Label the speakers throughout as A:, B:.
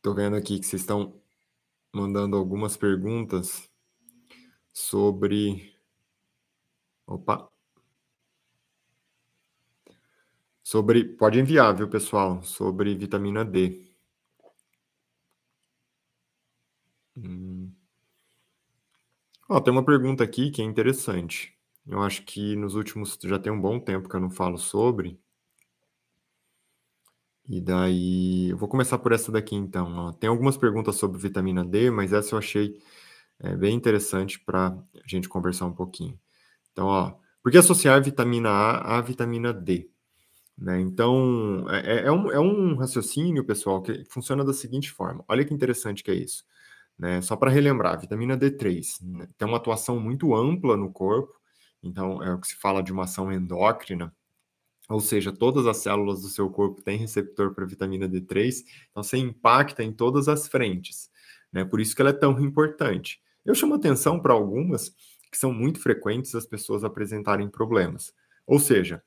A: Tô vendo aqui que vocês estão mandando algumas perguntas sobre. Opa! Sobre. Pode enviar, viu, pessoal? Sobre vitamina D. Hum. Ó, tem uma pergunta aqui que é interessante. Eu acho que nos últimos. Já tem um bom tempo que eu não falo sobre. E daí, eu vou começar por essa daqui então. Ó. Tem algumas perguntas sobre vitamina D, mas essa eu achei é, bem interessante para a gente conversar um pouquinho. Então, ó, por que associar vitamina A à vitamina D? Né? Então, é, é, é um, é um raciocínio, pessoal, que funciona da seguinte forma. Olha que interessante que é isso. Né? Só para relembrar, vitamina D3 né? tem uma atuação muito ampla no corpo, então é o que se fala de uma ação endócrina, ou seja, todas as células do seu corpo têm receptor para vitamina D3, então você impacta em todas as frentes, né? Por isso que ela é tão importante. Eu chamo atenção para algumas que são muito frequentes as pessoas apresentarem problemas. Ou seja,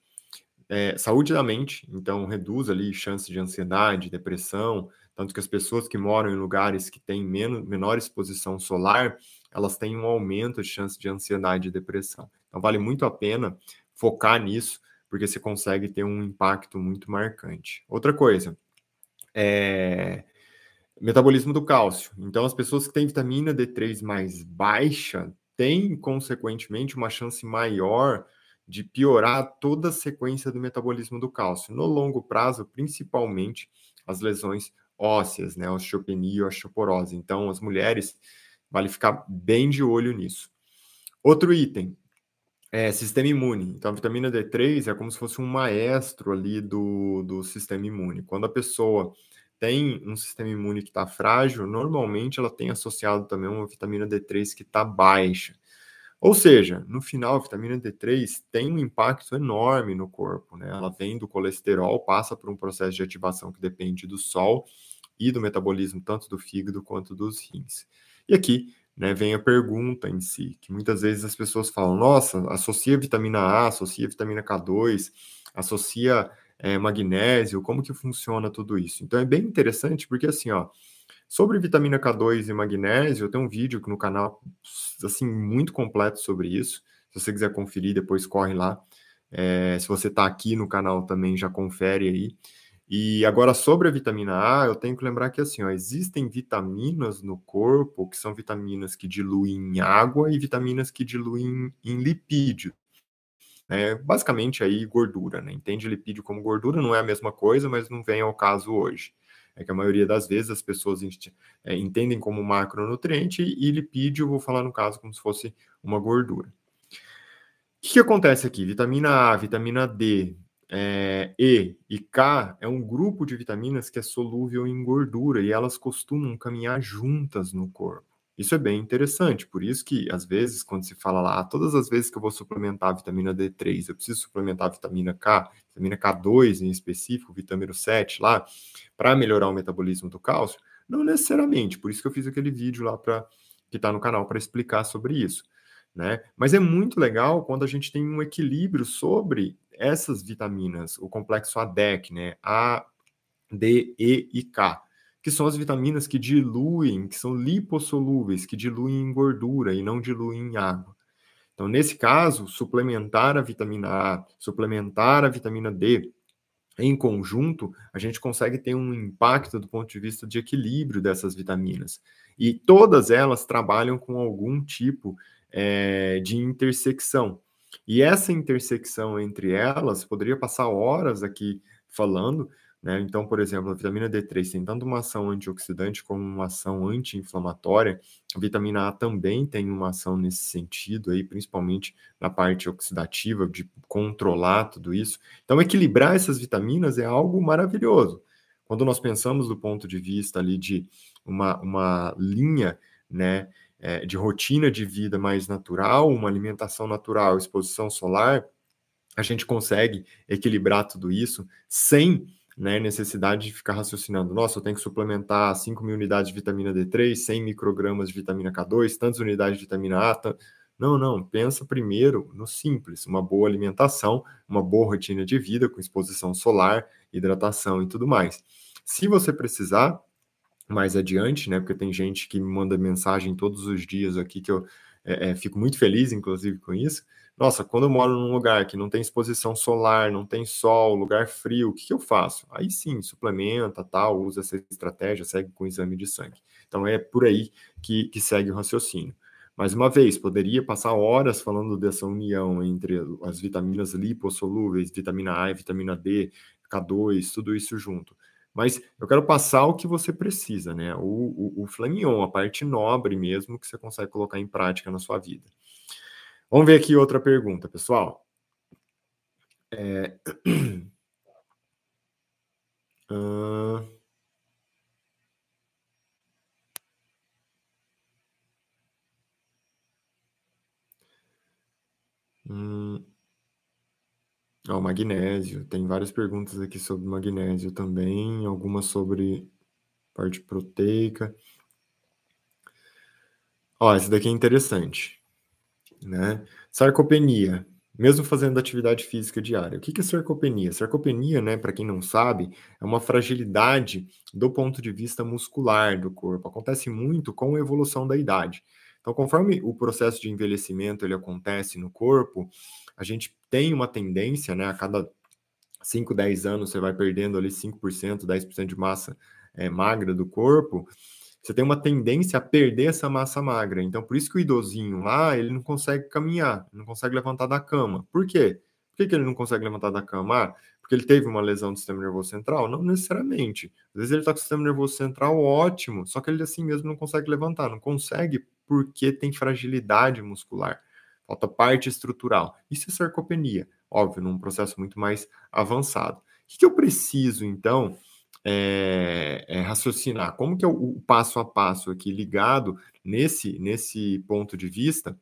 A: é, saúde da mente, então reduz ali chance de ansiedade, depressão, tanto que as pessoas que moram em lugares que têm menos, menor exposição solar, elas têm um aumento de chance de ansiedade e depressão. Então vale muito a pena focar nisso, porque você consegue ter um impacto muito marcante. Outra coisa, é metabolismo do cálcio. Então, as pessoas que têm vitamina D3 mais baixa têm, consequentemente, uma chance maior de piorar toda a sequência do metabolismo do cálcio. No longo prazo, principalmente as lesões ósseas, né, osteopenia osteoporose. Então, as mulheres, vale ficar bem de olho nisso. Outro item, é, sistema imune. Então, a vitamina D3 é como se fosse um maestro ali do, do sistema imune. Quando a pessoa tem um sistema imune que está frágil, normalmente ela tem associado também uma vitamina D3 que está baixa. Ou seja, no final, a vitamina D3 tem um impacto enorme no corpo, né? Ela vem do colesterol, passa por um processo de ativação que depende do sol e do metabolismo tanto do fígado quanto dos rins. E aqui né, vem a pergunta em si, que muitas vezes as pessoas falam, nossa, associa vitamina A, associa vitamina K2, associa é, magnésio, como que funciona tudo isso? Então é bem interessante, porque assim, ó, sobre vitamina K2 e magnésio, eu tenho um vídeo no canal, assim, muito completo sobre isso, se você quiser conferir, depois corre lá, é, se você está aqui no canal também, já confere aí, e agora, sobre a vitamina A, eu tenho que lembrar que assim, ó, existem vitaminas no corpo que são vitaminas que diluem em água e vitaminas que diluem em lipídio. É, basicamente aí gordura, né? Entende lipídio como gordura, não é a mesma coisa, mas não vem ao caso hoje. É que a maioria das vezes as pessoas é, entendem como macronutriente e lipídio, vou falar no caso como se fosse uma gordura. O que, que acontece aqui? Vitamina A, vitamina D, é, e e K é um grupo de vitaminas que é solúvel em gordura e elas costumam caminhar juntas no corpo. Isso é bem interessante, por isso que às vezes quando se fala lá, todas as vezes que eu vou suplementar a vitamina D3, eu preciso suplementar a vitamina K, vitamina K2 em específico, vitamina 7 lá, para melhorar o metabolismo do cálcio, não necessariamente, por isso que eu fiz aquele vídeo lá para que está no canal para explicar sobre isso. Né? Mas é muito legal quando a gente tem um equilíbrio sobre essas vitaminas, o complexo ADEC, né? A, D, E e K, que são as vitaminas que diluem, que são lipossolúveis, que diluem em gordura e não diluem em água. Então, nesse caso, suplementar a vitamina A, suplementar a vitamina D em conjunto, a gente consegue ter um impacto do ponto de vista de equilíbrio dessas vitaminas. E todas elas trabalham com algum tipo é, de intersecção. E essa intersecção entre elas poderia passar horas aqui falando, né? Então, por exemplo, a vitamina D3 tem tanto uma ação antioxidante como uma ação anti-inflamatória. A vitamina A também tem uma ação nesse sentido aí, principalmente na parte oxidativa, de controlar tudo isso. Então, equilibrar essas vitaminas é algo maravilhoso. Quando nós pensamos do ponto de vista ali de uma, uma linha, né, é, de rotina de vida mais natural, uma alimentação natural, exposição solar, a gente consegue equilibrar tudo isso sem né, necessidade de ficar raciocinando, nossa, eu tenho que suplementar 5 mil unidades de vitamina D3, 100 microgramas de vitamina K2, tantas unidades de vitamina A. Não, não, pensa primeiro no simples, uma boa alimentação, uma boa rotina de vida com exposição solar, hidratação e tudo mais. Se você precisar, mais adiante, né? Porque tem gente que me manda mensagem todos os dias aqui que eu é, é, fico muito feliz, inclusive, com isso. Nossa, quando eu moro num lugar que não tem exposição solar, não tem sol, lugar frio, o que, que eu faço? Aí sim, suplementa, tal, usa essa estratégia, segue com exame de sangue. Então é por aí que, que segue o raciocínio. Mais uma vez, poderia passar horas falando dessa união entre as vitaminas lipossolúveis, vitamina A e vitamina D, K2, tudo isso junto. Mas eu quero passar o que você precisa, né? O, o, o Flamion, a parte nobre mesmo que você consegue colocar em prática na sua vida. Vamos ver aqui outra pergunta, pessoal. É... Ó, magnésio. Tem várias perguntas aqui sobre magnésio também, algumas sobre parte proteica. Ó, esse daqui é interessante, né? Sarcopenia, mesmo fazendo atividade física diária. O que é sarcopenia? Sarcopenia, né, para quem não sabe, é uma fragilidade do ponto de vista muscular do corpo. Acontece muito com a evolução da idade. Então, conforme o processo de envelhecimento ele acontece no corpo, a gente tem uma tendência, né, a cada 5, 10 anos você vai perdendo ali 5%, 10% de massa é, magra do corpo, você tem uma tendência a perder essa massa magra. Então, por isso que o idosinho lá, ele não consegue caminhar, não consegue levantar da cama. Por quê? Por que, que ele não consegue levantar da cama? Ah, porque ele teve uma lesão do sistema nervoso central? Não necessariamente. Às vezes ele está com o sistema nervoso central ótimo, só que ele assim mesmo não consegue levantar. Não consegue porque tem fragilidade muscular falta parte estrutural. Isso é sarcopenia, óbvio, num processo muito mais avançado. O que, que eu preciso, então, é, é raciocinar? Como que é o, o, passo a passo aqui ligado nesse, nesse ponto de vista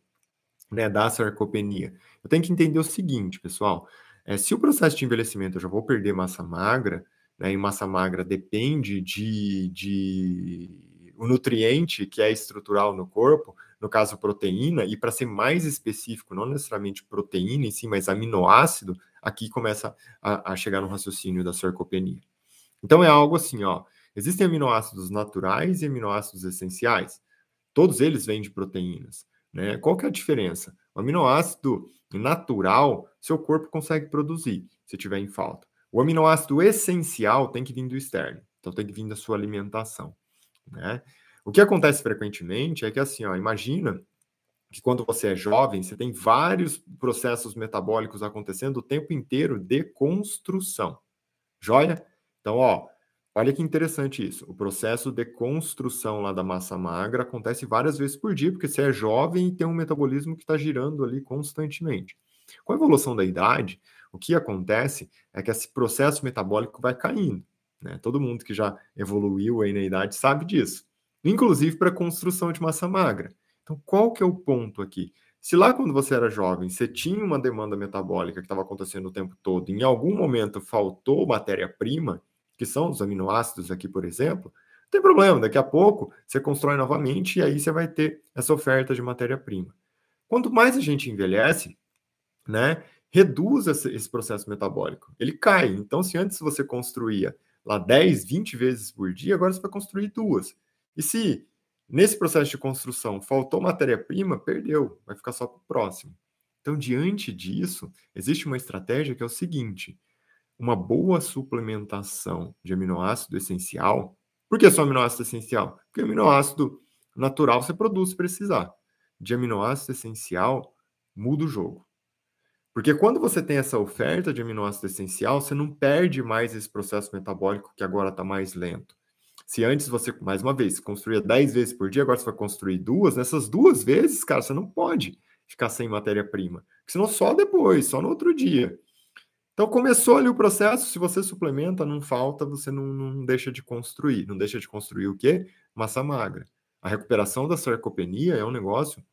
A: né, da sarcopenia? Eu tenho que entender o seguinte, pessoal. É, se o processo de envelhecimento eu já vou perder massa magra, né, e massa magra depende de, de o nutriente que é estrutural no corpo, no caso proteína, e para ser mais específico, não necessariamente proteína em si, mas aminoácido, aqui começa a, a chegar no raciocínio da sarcopenia. Então é algo assim, ó, existem aminoácidos naturais e aminoácidos essenciais. Todos eles vêm de proteínas. Né? Qual que é a diferença? O aminoácido natural, seu corpo consegue produzir, se tiver em falta. O aminoácido essencial tem que vir do externo, então tem que vir da sua alimentação. Né? O que acontece frequentemente é que, assim, ó, imagina que quando você é jovem, você tem vários processos metabólicos acontecendo o tempo inteiro de construção. Joia? Então, ó, olha que interessante isso. O processo de construção lá da massa magra acontece várias vezes por dia, porque você é jovem e tem um metabolismo que está girando ali constantemente. Com a evolução da idade, o que acontece é que esse processo metabólico vai caindo. Né? Todo mundo que já evoluiu aí na idade sabe disso inclusive para construção de massa magra. Então, qual que é o ponto aqui? Se lá quando você era jovem, você tinha uma demanda metabólica que estava acontecendo o tempo todo, em algum momento faltou matéria-prima, que são os aminoácidos aqui, por exemplo, não tem problema, daqui a pouco você constrói novamente e aí você vai ter essa oferta de matéria-prima. Quanto mais a gente envelhece, né, reduz esse processo metabólico. Ele cai. Então, se antes você construía lá 10, 20 vezes por dia, agora você vai construir duas. E se nesse processo de construção faltou matéria-prima, perdeu, vai ficar só para o próximo. Então, diante disso, existe uma estratégia que é o seguinte: uma boa suplementação de aminoácido essencial. Por que só aminoácido essencial? Porque aminoácido natural você produz se precisar. De aminoácido essencial, muda o jogo. Porque quando você tem essa oferta de aminoácido essencial, você não perde mais esse processo metabólico que agora está mais lento. Se antes você, mais uma vez, construía 10 vezes por dia, agora você vai construir duas, nessas duas vezes, cara, você não pode ficar sem matéria-prima. Senão só depois, só no outro dia. Então começou ali o processo, se você suplementa, não falta, você não, não deixa de construir. Não deixa de construir o quê? Massa magra. A recuperação da sarcopenia é um negócio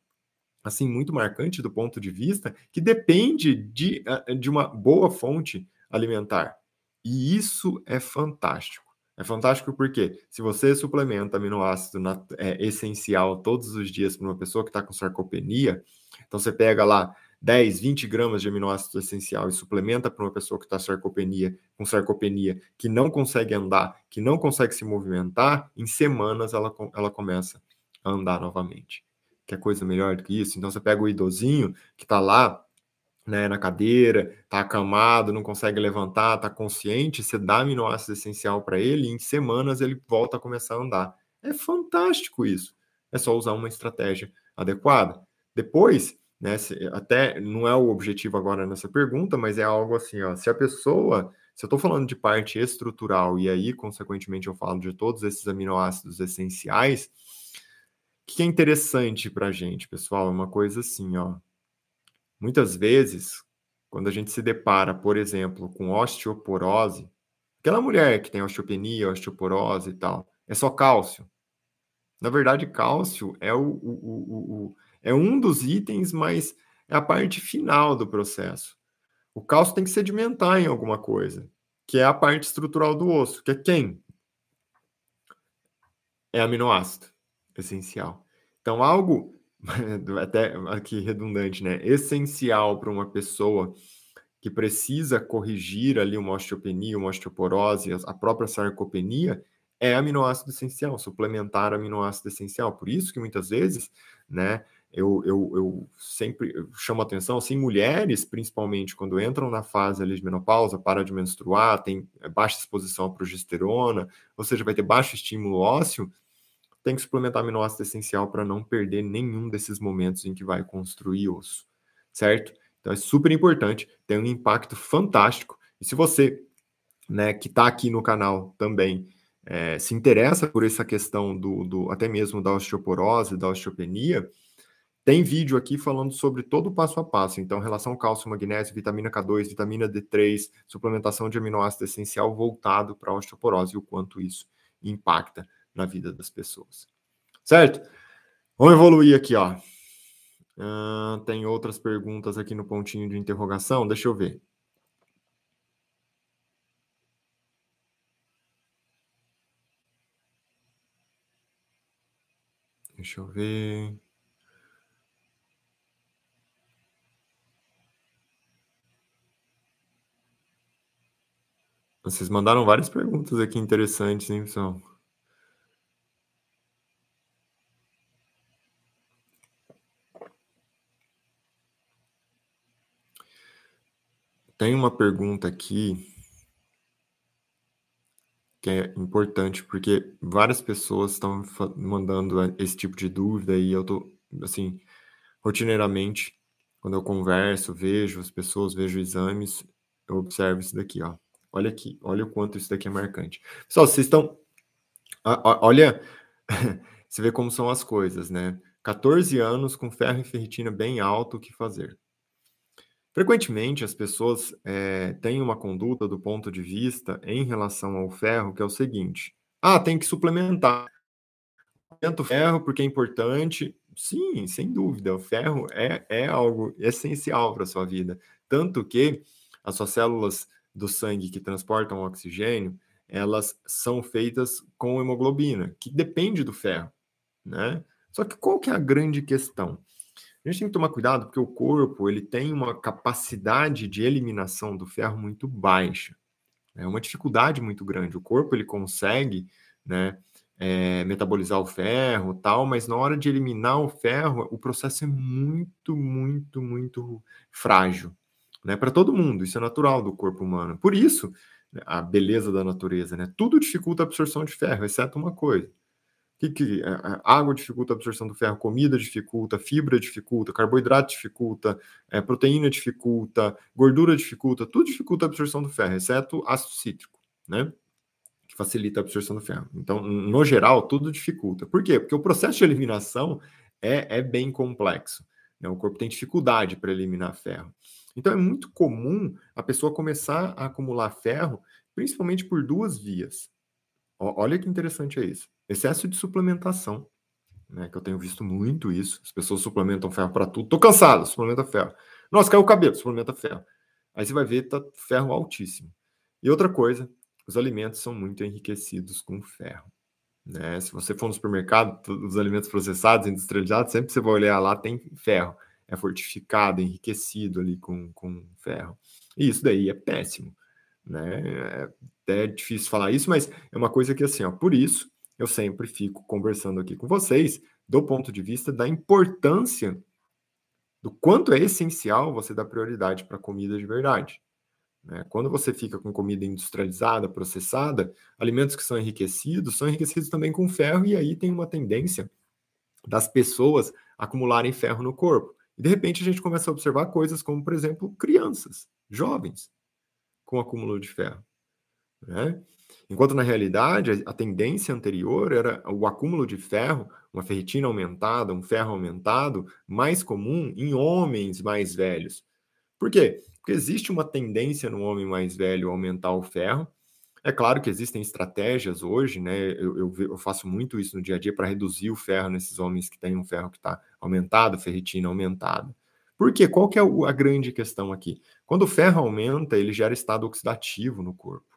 A: assim muito marcante do ponto de vista que depende de, de uma boa fonte alimentar. E isso é fantástico. É fantástico porque se você suplementa aminoácido é, essencial todos os dias para uma pessoa que está com sarcopenia, então você pega lá 10, 20 gramas de aminoácido essencial e suplementa para uma pessoa que está sarcopenia, com sarcopenia, que não consegue andar, que não consegue se movimentar, em semanas ela, ela começa a andar novamente. Quer coisa melhor do que isso? Então você pega o idosinho que está lá né, na cadeira, está acamado, não consegue levantar, está consciente, você dá aminoácido essencial para ele e em semanas ele volta a começar a andar. É fantástico isso. É só usar uma estratégia adequada. Depois, né, até não é o objetivo agora nessa pergunta, mas é algo assim, ó, se a pessoa, se eu estou falando de parte estrutural e aí, consequentemente, eu falo de todos esses aminoácidos essenciais, o que é interessante para a gente, pessoal, é uma coisa assim, ó, muitas vezes, quando a gente se depara, por exemplo, com osteoporose, aquela mulher que tem osteopenia, osteoporose e tal, é só cálcio. Na verdade, cálcio é, o, o, o, é um dos itens, mas é a parte final do processo. O cálcio tem que sedimentar em alguma coisa, que é a parte estrutural do osso, que é quem? É aminoácido essencial. Então, algo até aqui redundante, né? Essencial para uma pessoa que precisa corrigir ali uma osteopenia, uma osteoporose, a própria sarcopenia, é aminoácido essencial, suplementar aminoácido essencial. Por isso que muitas vezes, né, eu, eu, eu sempre chamo atenção, assim, mulheres, principalmente quando entram na fase ali de menopausa, para de menstruar, tem baixa exposição à progesterona, ou seja, vai ter baixo estímulo ósseo, tem que suplementar aminoácido essencial para não perder nenhum desses momentos em que vai construir osso, certo? Então é super importante, tem um impacto fantástico. E se você, né, que está aqui no canal também, é, se interessa por essa questão do, do, até mesmo da osteoporose, da osteopenia, tem vídeo aqui falando sobre todo o passo a passo. Então, relação cálcio, magnésio, vitamina K2, vitamina D3, suplementação de aminoácido essencial voltado para a osteoporose e o quanto isso impacta na vida das pessoas. Certo? Vamos evoluir aqui, ó. Uh, tem outras perguntas aqui no pontinho de interrogação. Deixa eu ver. Deixa eu ver. Vocês mandaram várias perguntas aqui interessantes, hein, pessoal? Tem uma pergunta aqui que é importante, porque várias pessoas estão mandando esse tipo de dúvida e eu tô, assim, rotineiramente, quando eu converso, vejo as pessoas, vejo exames, eu observo isso daqui, ó. Olha aqui, olha o quanto isso daqui é marcante. Pessoal, vocês estão. Olha, você vê como são as coisas, né? 14 anos com ferro e ferritina bem alto, o que fazer? Frequentemente, as pessoas é, têm uma conduta do ponto de vista em relação ao ferro, que é o seguinte: ah, tem que suplementar. Suplemento ferro porque é importante. Sim, sem dúvida, o ferro é, é algo essencial para a sua vida. Tanto que as suas células do sangue que transportam oxigênio, elas são feitas com hemoglobina, que depende do ferro, né? Só que qual que é a grande questão? A gente tem que tomar cuidado porque o corpo ele tem uma capacidade de eliminação do ferro muito baixa. É uma dificuldade muito grande. O corpo ele consegue, né, é, metabolizar o ferro, tal, mas na hora de eliminar o ferro, o processo é muito, muito, muito frágil, né? Para todo mundo, isso é natural do corpo humano. Por isso, a beleza da natureza, né? Tudo dificulta a absorção de ferro, exceto uma coisa, que, que é, é, água dificulta a absorção do ferro, comida dificulta, fibra dificulta, carboidrato dificulta, é, proteína dificulta, gordura dificulta, tudo dificulta a absorção do ferro, exceto ácido cítrico, né? Que facilita a absorção do ferro. Então, no geral, tudo dificulta. Por quê? Porque o processo de eliminação é, é bem complexo. Né? O corpo tem dificuldade para eliminar ferro. Então, é muito comum a pessoa começar a acumular ferro, principalmente por duas vias. Olha que interessante é isso. Excesso de suplementação, né? Que eu tenho visto muito isso. As pessoas suplementam ferro para tudo. Tô cansado, suplementa ferro. Nossa, caiu o cabelo, suplementa ferro. Aí você vai ver, tá ferro altíssimo. E outra coisa, os alimentos são muito enriquecidos com ferro. Né? Se você for no supermercado, os alimentos processados, industrializados, sempre você vai olhar lá, tem ferro. é fortificado, enriquecido ali com, com ferro. E isso daí é péssimo, né? É até difícil falar isso, mas é uma coisa que assim, ó, por isso eu sempre fico conversando aqui com vocês do ponto de vista da importância do quanto é essencial você dar prioridade para comida de verdade. Né? Quando você fica com comida industrializada, processada, alimentos que são enriquecidos são enriquecidos também com ferro, e aí tem uma tendência das pessoas acumularem ferro no corpo. E de repente a gente começa a observar coisas como, por exemplo, crianças, jovens, com acúmulo de ferro. Né? Enquanto na realidade a tendência anterior era o acúmulo de ferro, uma ferritina aumentada, um ferro aumentado, mais comum em homens mais velhos. Por quê? Porque existe uma tendência no homem mais velho aumentar o ferro. É claro que existem estratégias hoje, né? Eu, eu, eu faço muito isso no dia a dia para reduzir o ferro nesses homens que têm um ferro que está aumentado, ferritina aumentada. Por quê? Qual que é a grande questão aqui? Quando o ferro aumenta, ele gera estado oxidativo no corpo.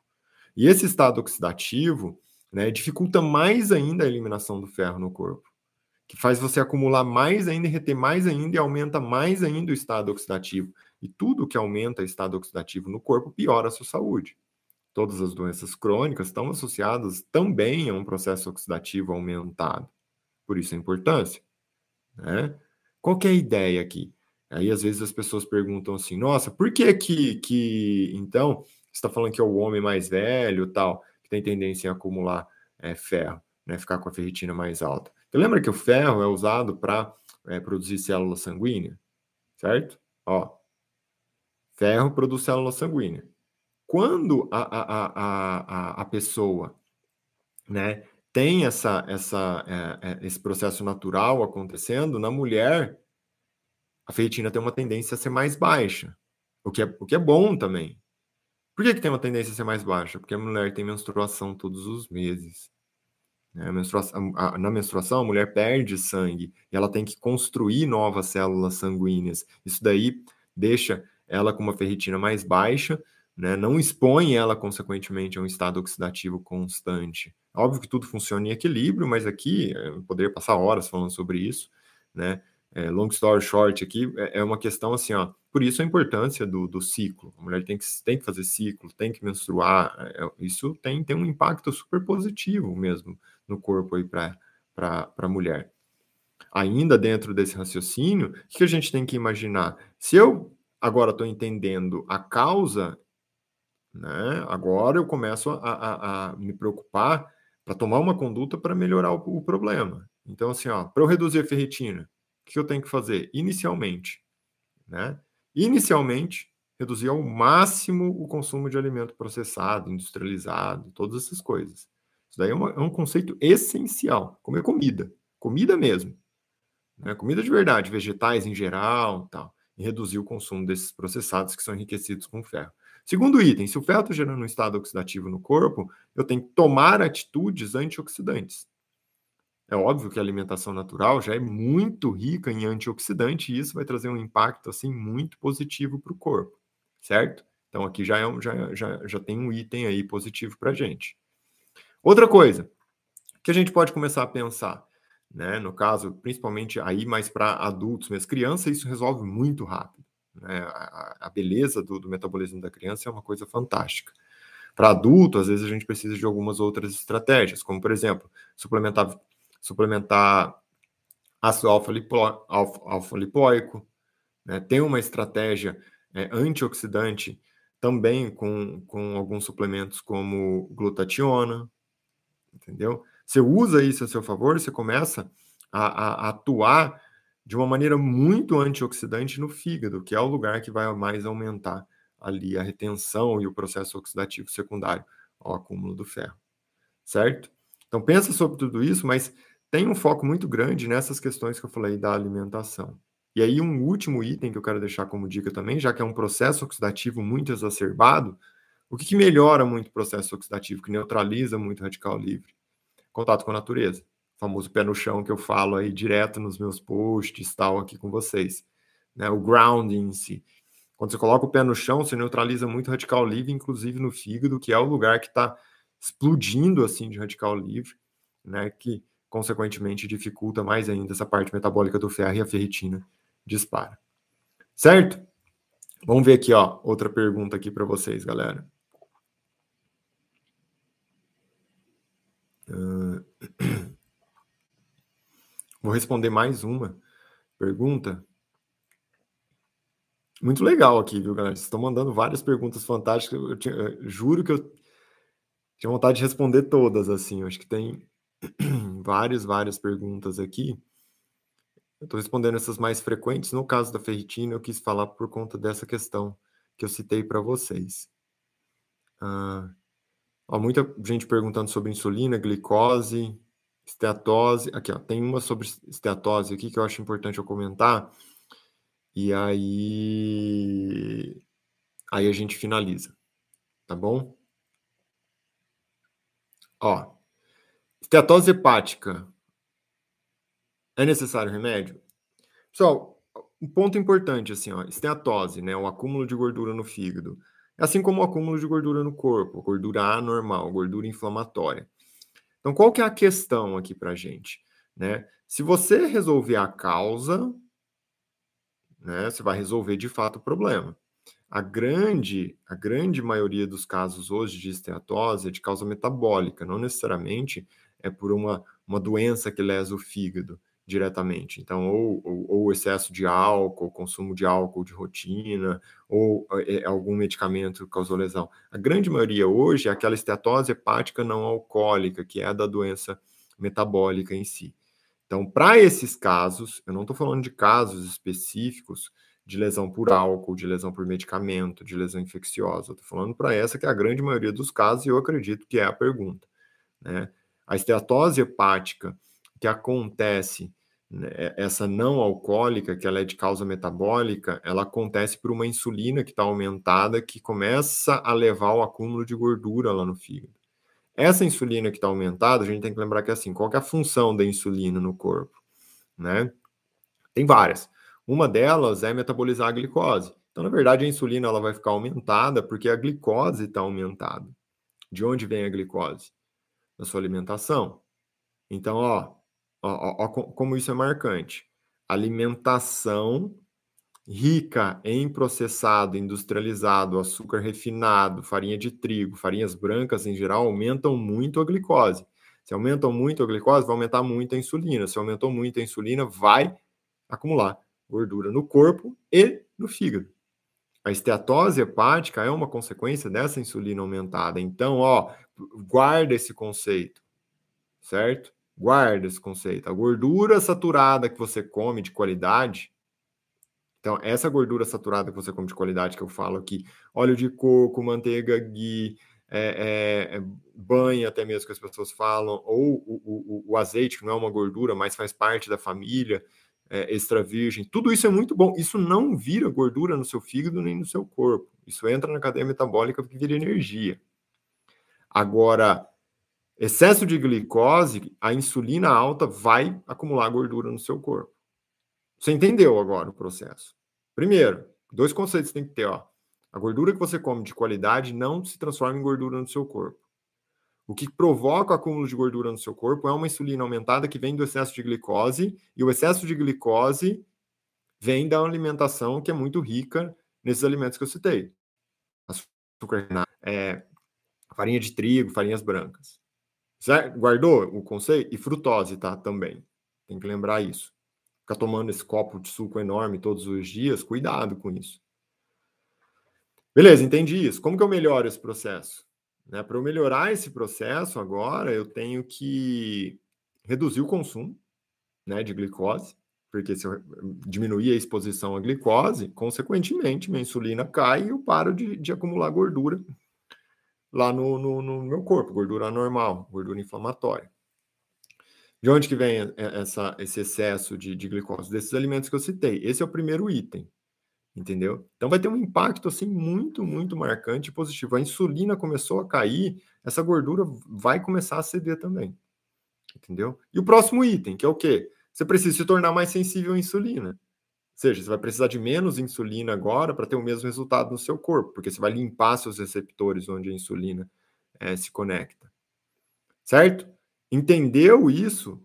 A: E esse estado oxidativo né, dificulta mais ainda a eliminação do ferro no corpo, que faz você acumular mais ainda e reter mais ainda e aumenta mais ainda o estado oxidativo. E tudo que aumenta o estado oxidativo no corpo piora a sua saúde. Todas as doenças crônicas estão associadas também a um processo oxidativo aumentado. Por isso a importância. Né? Qual é a ideia aqui? Aí às vezes as pessoas perguntam assim: nossa, por que que, que então está falando que é o homem mais velho tal, que tem tendência a acumular é, ferro, né, ficar com a ferritina mais alta. Você lembra que o ferro é usado para é, produzir célula sanguínea, certo? Ó, ferro produz célula sanguínea. Quando a, a, a, a, a pessoa né, tem essa, essa, é, é, esse processo natural acontecendo, na mulher, a ferritina tem uma tendência a ser mais baixa, o que é, o que é bom também, por que, que tem uma tendência a ser mais baixa? Porque a mulher tem menstruação todos os meses. Né? A menstruação, a, na menstruação, a mulher perde sangue e ela tem que construir novas células sanguíneas. Isso daí deixa ela com uma ferritina mais baixa, né? não expõe ela, consequentemente, a um estado oxidativo constante. Óbvio que tudo funciona em equilíbrio, mas aqui eh, eu poderia passar horas falando sobre isso, né? É, long story short aqui, é, é uma questão assim, ó, por isso a importância do, do ciclo. A mulher tem que, tem que fazer ciclo, tem que menstruar. É, é isso tem, tem um impacto super positivo mesmo no corpo aí para a mulher. Ainda dentro desse raciocínio, o que a gente tem que imaginar? Se eu agora estou entendendo a causa, né, agora eu começo a, a, a me preocupar para tomar uma conduta para melhorar o, o, problema. Então, assim, ó, para eu reduzir a ferritina, que eu tenho que fazer? Inicialmente, né? Inicialmente, reduzir ao máximo o consumo de alimento processado, industrializado, todas essas coisas. Isso daí é, uma, é um conceito essencial. Comer comida, comida mesmo. Né? Comida de verdade, vegetais em geral, tal. E reduzir o consumo desses processados que são enriquecidos com ferro. Segundo item, se o ferro está gerando um estado oxidativo no corpo, eu tenho que tomar atitudes antioxidantes. É óbvio que a alimentação natural já é muito rica em antioxidante e isso vai trazer um impacto assim muito positivo para o corpo, certo? Então aqui já, é um, já, já, já tem um item aí positivo para a gente. Outra coisa que a gente pode começar a pensar, né? No caso, principalmente aí mais para adultos, mas crianças isso resolve muito rápido. Né? A, a beleza do, do metabolismo da criança é uma coisa fantástica. Para adulto, às vezes a gente precisa de algumas outras estratégias, como por exemplo, suplementar suplementar ácido alfa-lipoico, né? tem uma estratégia é, antioxidante também com, com alguns suplementos como glutationa, entendeu? Você usa isso a seu favor, você começa a, a, a atuar de uma maneira muito antioxidante no fígado, que é o lugar que vai mais aumentar ali a retenção e o processo oxidativo secundário ao acúmulo do ferro, certo? Então pensa sobre tudo isso, mas tem um foco muito grande nessas questões que eu falei da alimentação. E aí, um último item que eu quero deixar como dica também, já que é um processo oxidativo muito exacerbado, o que, que melhora muito o processo oxidativo, que neutraliza muito o radical livre? Contato com a natureza. O famoso pé no chão que eu falo aí direto nos meus posts, tal, aqui com vocês. Né? O grounding em si. Quando você coloca o pé no chão, você neutraliza muito o radical livre, inclusive no fígado, que é o lugar que está explodindo assim de radical livre, né? Que consequentemente dificulta mais ainda essa parte metabólica do ferro e a ferritina dispara. Certo? Vamos ver aqui, ó, outra pergunta aqui para vocês, galera. Uh... Vou responder mais uma pergunta. Muito legal aqui, viu, galera? Vocês estão mandando várias perguntas fantásticas. Eu, tinha, eu juro que eu tinha vontade de responder todas, assim. Eu acho que tem várias, várias perguntas aqui. Eu estou respondendo essas mais frequentes. No caso da ferritina, eu quis falar por conta dessa questão que eu citei para vocês. Ah, ó, muita gente perguntando sobre insulina, glicose, esteatose. Aqui, ó, tem uma sobre esteatose aqui que eu acho importante eu comentar. E aí, aí a gente finaliza, tá bom? Ó, esteatose hepática. É necessário remédio? Pessoal, um ponto importante assim, ó, esteatose, né, o acúmulo de gordura no fígado, assim como o acúmulo de gordura no corpo, gordura anormal, gordura inflamatória. Então, qual que é a questão aqui para gente? Né? Se você resolver a causa, né, você vai resolver de fato o problema. A grande, a grande maioria dos casos hoje de esteatose é de causa metabólica, não necessariamente é por uma, uma doença que lesa o fígado diretamente. Então, ou, ou, ou, excesso de álcool, consumo de álcool de rotina, ou é, algum medicamento causou lesão. A grande maioria hoje é aquela esteatose hepática não alcoólica, que é a da doença metabólica em si. Então, para esses casos, eu não estou falando de casos específicos de lesão por álcool, de lesão por medicamento, de lesão infecciosa. Estou falando para essa que é a grande maioria dos casos, e eu acredito que é a pergunta. Né? A esteatose hepática que acontece né, é, essa não alcoólica, que ela é de causa metabólica, ela acontece por uma insulina que está aumentada, que começa a levar ao acúmulo de gordura lá no fígado. Essa insulina que está aumentada, a gente tem que lembrar que assim, qual que é a função da insulina no corpo? Né? Tem várias. Uma delas é metabolizar a glicose. Então, na verdade, a insulina ela vai ficar aumentada porque a glicose está aumentada. De onde vem a glicose? Da sua alimentação. Então, ó, Ó, ó, ó, como isso é marcante. Alimentação rica em processado, industrializado, açúcar refinado, farinha de trigo, farinhas brancas em geral, aumentam muito a glicose. Se aumentam muito a glicose, vai aumentar muito a insulina. Se aumentou muito a insulina, vai acumular gordura no corpo e no fígado. A esteatose hepática é uma consequência dessa insulina aumentada. Então, ó, guarda esse conceito, certo? Guarda esse conceito. A gordura saturada que você come de qualidade. Então, essa gordura saturada que você come de qualidade que eu falo aqui, óleo de coco, manteiga ghee, é, é, banho até mesmo que as pessoas falam, ou o, o, o, azeite, que não é uma gordura, mas faz parte da família, é, extra virgem, tudo isso é muito bom. Isso não vira gordura no seu fígado nem no seu corpo. Isso entra na cadeia metabólica porque vira energia. Agora, Excesso de glicose, a insulina alta vai acumular gordura no seu corpo. Você entendeu agora o processo? Primeiro, dois conceitos tem que ter, ó. A gordura que você come de qualidade não se transforma em gordura no seu corpo. O que provoca o acúmulo de gordura no seu corpo é uma insulina aumentada que vem do excesso de glicose, e o excesso de glicose vem da alimentação que é muito rica nesses alimentos que eu citei. Açúcar, é, farinha de trigo, farinhas brancas. Certo? Guardou o conceito? E frutose, tá? Também. Tem que lembrar isso. Ficar tomando esse copo de suco enorme todos os dias, cuidado com isso. Beleza, entendi isso. Como que eu melhoro esse processo? Né, Para eu melhorar esse processo agora, eu tenho que reduzir o consumo né, de glicose, porque se eu diminuir a exposição à glicose, consequentemente, minha insulina cai e eu paro de, de acumular gordura lá no, no, no meu corpo, gordura normal, gordura inflamatória. De onde que vem essa, esse excesso de, de glicose? Desses alimentos que eu citei. Esse é o primeiro item, entendeu? Então vai ter um impacto assim muito, muito marcante e positivo. A insulina começou a cair, essa gordura vai começar a ceder também, entendeu? E o próximo item, que é o quê? Você precisa se tornar mais sensível à insulina seja, você vai precisar de menos insulina agora para ter o mesmo resultado no seu corpo, porque você vai limpar seus receptores onde a insulina é, se conecta. Certo? Entendeu isso?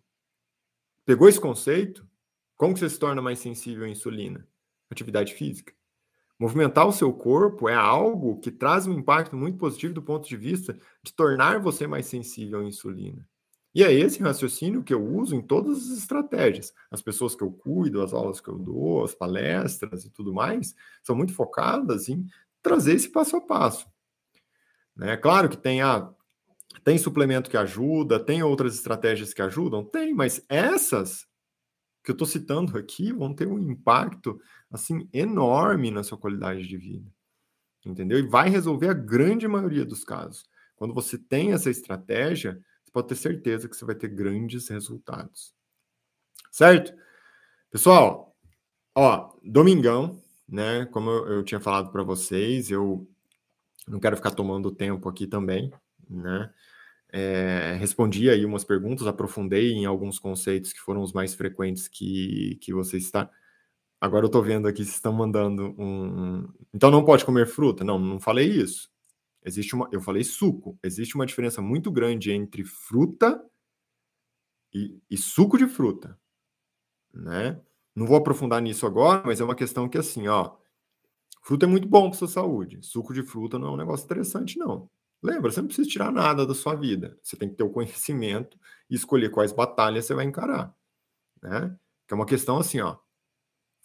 A: Pegou esse conceito? Como que você se torna mais sensível à insulina? Atividade física. Movimentar o seu corpo é algo que traz um impacto muito positivo do ponto de vista de tornar você mais sensível à insulina. E é esse raciocínio que eu uso em todas as estratégias. As pessoas que eu cuido, as aulas que eu dou, as palestras e tudo mais, são muito focadas em trazer esse passo a passo. Né? Claro que tem, a, tem suplemento que ajuda, tem outras estratégias que ajudam? Tem, mas essas que eu estou citando aqui vão ter um impacto assim enorme na sua qualidade de vida. Entendeu? E vai resolver a grande maioria dos casos. Quando você tem essa estratégia, pode ter certeza que você vai ter grandes resultados. Certo? Pessoal, ó, domingão, né? Como eu, eu tinha falado para vocês, eu não quero ficar tomando tempo aqui também, né? É, respondi aí umas perguntas, aprofundei em alguns conceitos que foram os mais frequentes que, que vocês estão. Agora eu estou vendo aqui, vocês estão mandando um. Então não pode comer fruta? Não, não falei isso. Existe uma, eu falei suco. Existe uma diferença muito grande entre fruta e, e suco de fruta, né? Não vou aprofundar nisso agora, mas é uma questão que assim, ó, fruta é muito bom para sua saúde. Suco de fruta não é um negócio interessante, não. Lembra, você não precisa tirar nada da sua vida. Você tem que ter o conhecimento e escolher quais batalhas você vai encarar, né? Que é uma questão assim, ó.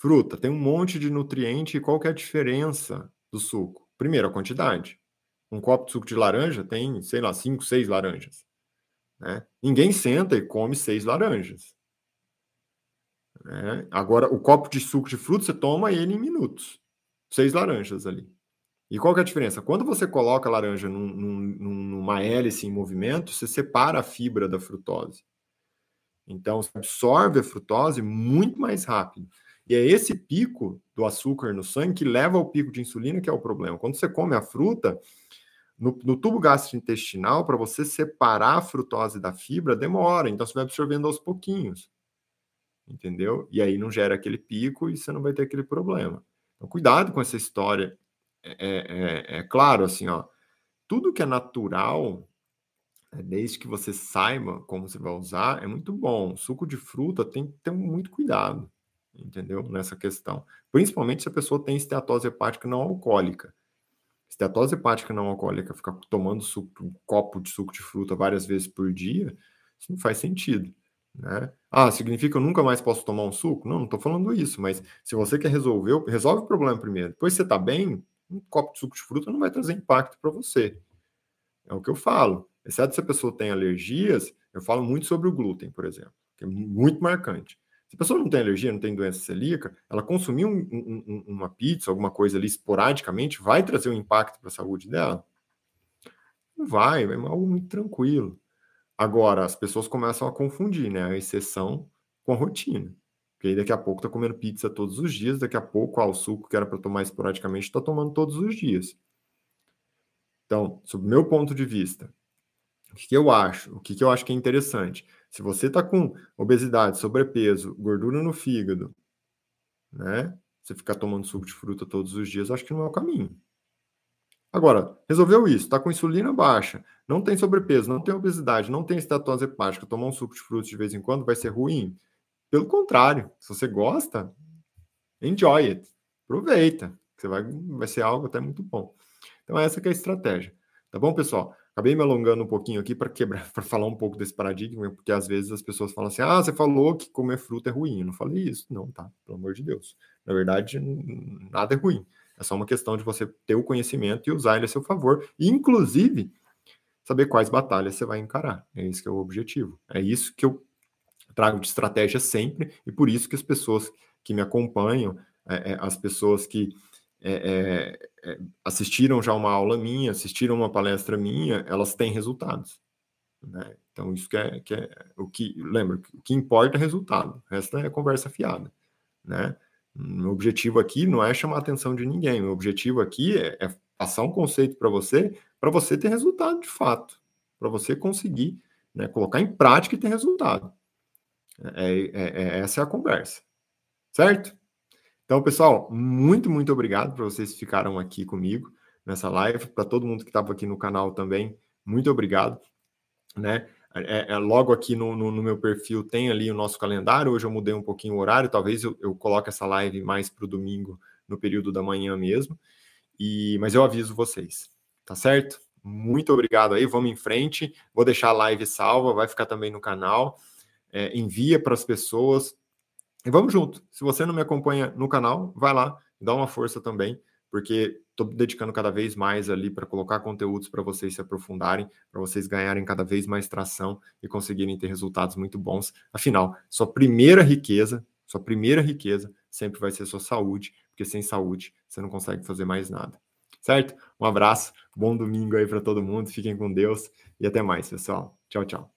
A: Fruta tem um monte de nutriente e qual que é a diferença do suco? Primeiro, a quantidade. Um copo de suco de laranja tem, sei lá, cinco, seis laranjas. Né? Ninguém senta e come seis laranjas. Né? Agora, o copo de suco de fruta, você toma ele em minutos. Seis laranjas ali. E qual que é a diferença? Quando você coloca a laranja num, num, numa hélice em movimento, você separa a fibra da frutose. Então, você absorve a frutose muito mais rápido. E é esse pico do açúcar no sangue que leva ao pico de insulina que é o problema. Quando você come a fruta, no, no tubo gastrointestinal, para você separar a frutose da fibra, demora. Então, você vai absorvendo aos pouquinhos. Entendeu? E aí não gera aquele pico e você não vai ter aquele problema. Então, cuidado com essa história. É, é, é, é claro, assim, ó. Tudo que é natural, é, desde que você saiba como você vai usar, é muito bom. Suco de fruta tem que ter muito cuidado, entendeu? Nessa questão. Principalmente se a pessoa tem esteatose hepática não alcoólica. Esteatose hepática não alcoólica, ficar tomando suco, um copo de suco de fruta várias vezes por dia, isso não faz sentido. Né? Ah, significa que eu nunca mais posso tomar um suco? Não, não estou falando isso, mas se você quer resolver, resolve o problema primeiro. Depois você está bem, um copo de suco de fruta não vai trazer impacto para você. É o que eu falo. Exceto se a pessoa tem alergias, eu falo muito sobre o glúten, por exemplo, que é muito marcante. Se a pessoa não tem alergia, não tem doença celíaca, ela consumir um, um, uma pizza, alguma coisa ali esporadicamente, vai trazer um impacto para a saúde dela? Não vai, é algo muito tranquilo. Agora, as pessoas começam a confundir, né? A exceção com a rotina. Porque aí daqui a pouco tá comendo pizza todos os dias, daqui a pouco, ah, o suco que era para tomar esporadicamente, está tomando todos os dias. Então, sob meu ponto de vista, o que, que eu acho? O que, que eu acho que é interessante? Se você está com obesidade, sobrepeso, gordura no fígado, né? Você ficar tomando suco de fruta todos os dias, acho que não é o caminho. Agora, resolveu isso, está com insulina baixa, não tem sobrepeso, não tem obesidade, não tem estatose hepática, tomar um suco de frutas de vez em quando vai ser ruim? Pelo contrário, se você gosta, enjoy it, aproveita, você vai, vai ser algo até muito bom. Então essa é a estratégia, tá bom, pessoal? Acabei me alongando um pouquinho aqui para quebrar, para falar um pouco desse paradigma, porque às vezes as pessoas falam assim: ah, você falou que comer fruta é ruim. Eu não falei isso, não, tá? Pelo amor de Deus. Na verdade, nada é ruim. É só uma questão de você ter o conhecimento e usar ele a seu favor. E, inclusive, saber quais batalhas você vai encarar. É isso que é o objetivo. É isso que eu trago de estratégia sempre, e por isso que as pessoas que me acompanham, é, é, as pessoas que é, é, é, assistiram já uma aula minha, assistiram uma palestra minha, elas têm resultados. Né? Então, isso que é, que é o que, lembra, o que importa é resultado, o resto é conversa fiada. Né? Meu objetivo aqui não é chamar a atenção de ninguém, meu objetivo aqui é, é passar um conceito para você, para você ter resultado de fato, para você conseguir né, colocar em prática e ter resultado. É, é, é, essa é a conversa, certo? Então, pessoal, muito, muito obrigado por vocês que ficaram aqui comigo nessa live. Para todo mundo que estava aqui no canal também, muito obrigado. Né? é, é, logo aqui no, no, no, meu perfil tem ali o nosso calendário. Hoje eu mudei um pouquinho o horário, talvez eu, eu coloque essa live mais para o domingo, no período da manhã mesmo. E, mas eu aviso vocês, tá certo? Muito obrigado aí, vamos em frente. Vou deixar a live salva, vai ficar também no canal. É, envia para as pessoas. E vamos junto. Se você não me acompanha no canal, vai lá, dá uma força também porque estou dedicando cada vez mais ali para colocar conteúdos para vocês se aprofundarem, para vocês ganharem cada vez mais tração e conseguirem ter resultados muito bons. Afinal, sua primeira riqueza, sua primeira riqueza sempre vai ser sua saúde, porque sem saúde você não consegue fazer mais nada. Certo? Um abraço, bom domingo aí para todo mundo, fiquem com Deus e até mais, pessoal. Tchau, tchau.